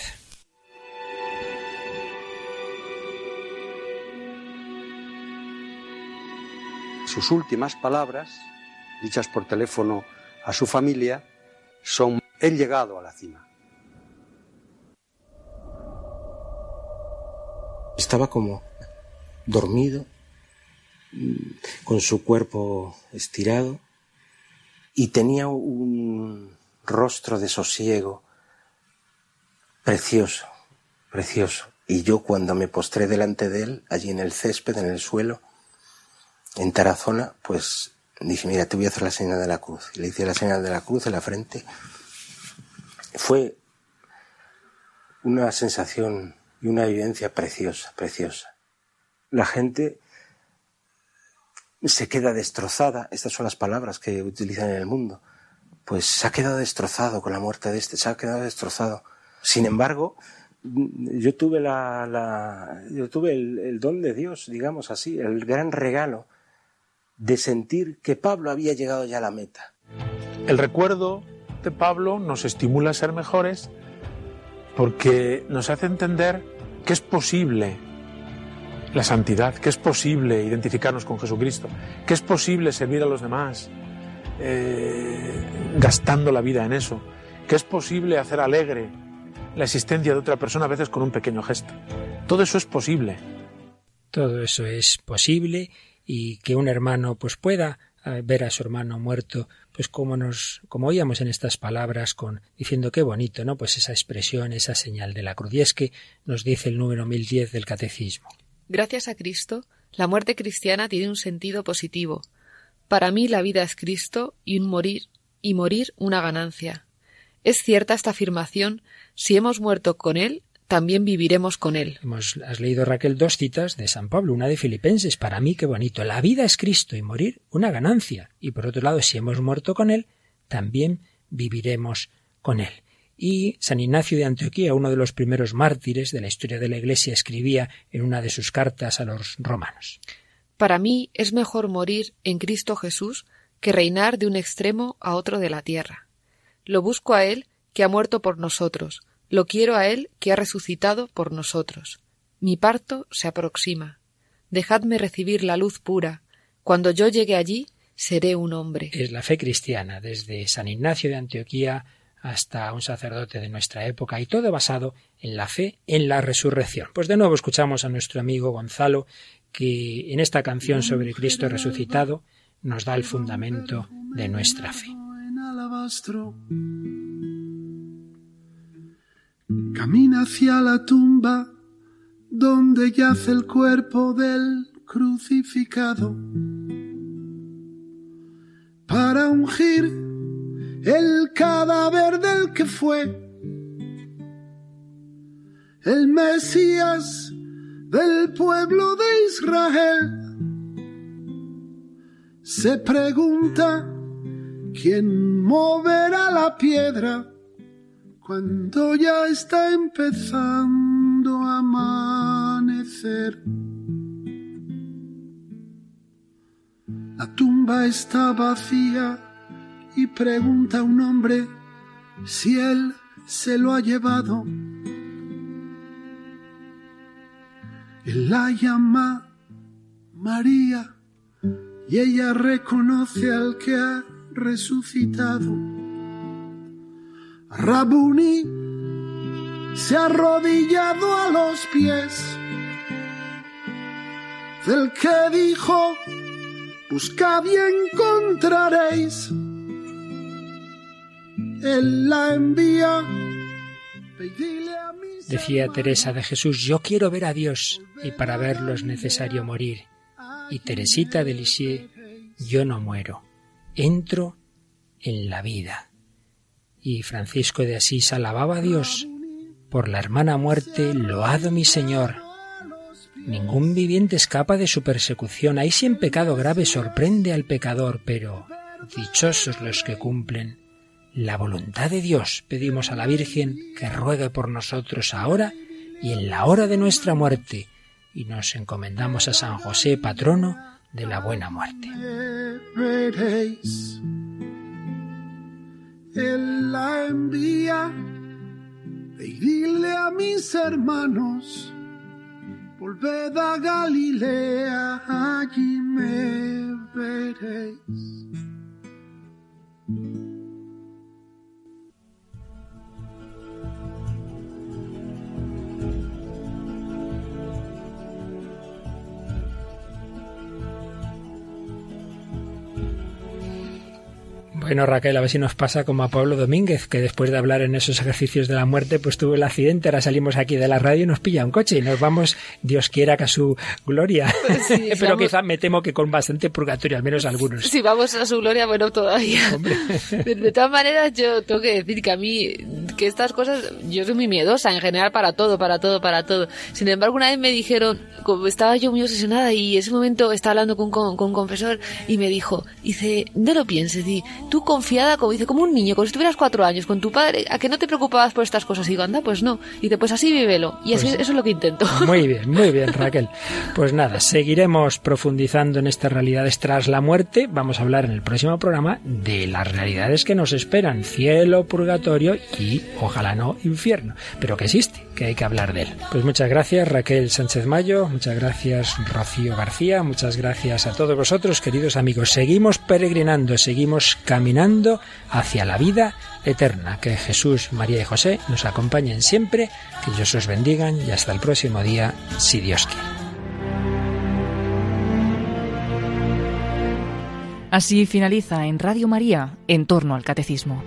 Sus últimas palabras, dichas por teléfono a su familia, son he llegado a la cima. Estaba como dormido, con su cuerpo estirado, y tenía un rostro de sosiego, precioso, precioso. Y yo cuando me postré delante de él, allí en el césped, en el suelo, en Tarazona, pues dije, mira, te voy a hacer la señal de la cruz. Y le hice la señal de la cruz en la frente. Fue una sensación y una vivencia preciosa, preciosa. La gente se queda destrozada, estas son las palabras que utilizan en el mundo, pues se ha quedado destrozado con la muerte de este, se ha quedado destrozado. Sin embargo, yo tuve la, yo tuve el, el, don de Dios, digamos así, el gran regalo de sentir que Pablo había llegado ya a la meta. El recuerdo de Pablo nos estimula a ser mejores porque nos hace entender que es posible la santidad, que es posible identificarnos con Jesucristo, que es posible servir a los demás eh, gastando la vida en eso, que es posible hacer alegre la existencia de otra persona a veces con un pequeño gesto. Todo eso es posible. Todo eso es posible y que un hermano pues pueda ver a su hermano muerto, pues como nos, como oíamos en estas palabras, con diciendo qué bonito, ¿no? Pues esa expresión, esa señal de la cruz. Y es que nos dice el número 1010 del catecismo. Gracias a Cristo, la muerte cristiana tiene un sentido positivo. Para mí la vida es Cristo y un morir y morir una ganancia. Es cierta esta afirmación, si hemos muerto con Él, también viviremos con Él. Hemos, has leído, Raquel, dos citas de San Pablo, una de Filipenses. Para mí, qué bonito. La vida es Cristo y morir una ganancia. Y por otro lado, si hemos muerto con Él, también viviremos con Él. Y San Ignacio de Antioquía, uno de los primeros mártires de la historia de la Iglesia, escribía en una de sus cartas a los romanos. Para mí es mejor morir en Cristo Jesús que reinar de un extremo a otro de la tierra. Lo busco a Él que ha muerto por nosotros, lo quiero a Él que ha resucitado por nosotros. Mi parto se aproxima. Dejadme recibir la luz pura. Cuando yo llegue allí, seré un hombre. Es la fe cristiana, desde San Ignacio de Antioquía hasta un sacerdote de nuestra época, y todo basado en la fe en la resurrección. Pues de nuevo escuchamos a nuestro amigo Gonzalo, que en esta canción sobre Cristo resucitado nos da el fundamento de nuestra fe. Camina hacia la tumba donde yace el cuerpo del crucificado para ungir el cadáver del que fue el Mesías del pueblo de Israel. Se pregunta quién moverá la piedra cuando ya está empezando a amanecer. La tumba está vacía y pregunta a un hombre si él se lo ha llevado. Él la llama María y ella reconoce al que ha resucitado. Rabuni se ha arrodillado a los pies del que dijo Buscad y encontraréis. Él la envía. Decía Teresa de Jesús, yo quiero ver a Dios y para verlo es necesario morir. Y Teresita de Lisieux, yo no muero, entro en la vida. Y Francisco de Asís alababa a Dios por la hermana muerte, loado mi Señor. Ningún viviente escapa de su persecución. Ahí si en pecado grave sorprende al pecador, pero dichosos los que cumplen la voluntad de Dios. Pedimos a la Virgen que ruegue por nosotros ahora y en la hora de nuestra muerte, y nos encomendamos a San José, patrono de la buena muerte. Él la envía y dile a mis hermanos, volved a Galilea, allí me veréis. Bueno, Raquel, a ver si nos pasa como a Pablo Domínguez, que después de hablar en esos ejercicios de la muerte, pues tuvo el accidente, ahora salimos aquí de la radio y nos pilla un coche y nos vamos, Dios quiera que a su gloria. Pues sí, Pero vamos... quizá me temo que con bastante purgatorio, al menos algunos. Si vamos a su gloria, bueno, todavía. De, de, todas maneras, yo tengo que decir que a mí, que estas cosas, yo soy muy miedosa en general para todo, para todo, para todo. Sin embargo, una vez me dijeron, como estaba yo muy obsesionada y ese momento estaba hablando con, con, con un confesor y me dijo, dice, no lo pienses, di, tú confiada, como dice, como un niño, como si tuvieras cuatro años con tu padre, a que no te preocupabas por estas cosas. Y digo, anda, pues no. Y dice, pues así vívelo. Y así, pues, eso es lo que intento. Muy bien, muy bien, Raquel. Pues nada, seguiremos profundizando en estas realidades tras la muerte. Vamos a hablar en el próximo programa de las realidades que nos esperan, cielo, purgatorio y ojalá no infierno, pero que existe, que hay que hablar de él. Pues muchas gracias, Raquel Sánchez Mayo, muchas gracias, Rocío García, muchas gracias a todos vosotros, queridos amigos. Seguimos peregrinando, seguimos caminando hacia la vida eterna. Que Jesús, María y José nos acompañen siempre, que Dios os bendigan y hasta el próximo día, si Dios quiere. Así finaliza en Radio María en torno al catecismo.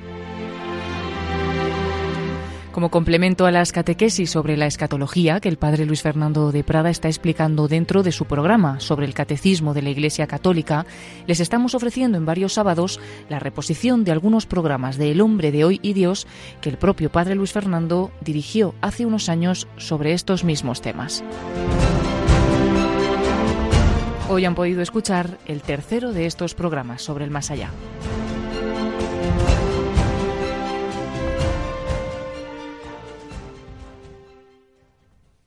Como complemento a las catequesis sobre la escatología que el padre Luis Fernando de Prada está explicando dentro de su programa sobre el catecismo de la Iglesia Católica, les estamos ofreciendo en varios sábados la reposición de algunos programas de El hombre de hoy y Dios que el propio padre Luis Fernando dirigió hace unos años sobre estos mismos temas. Hoy han podido escuchar el tercero de estos programas sobre el más allá.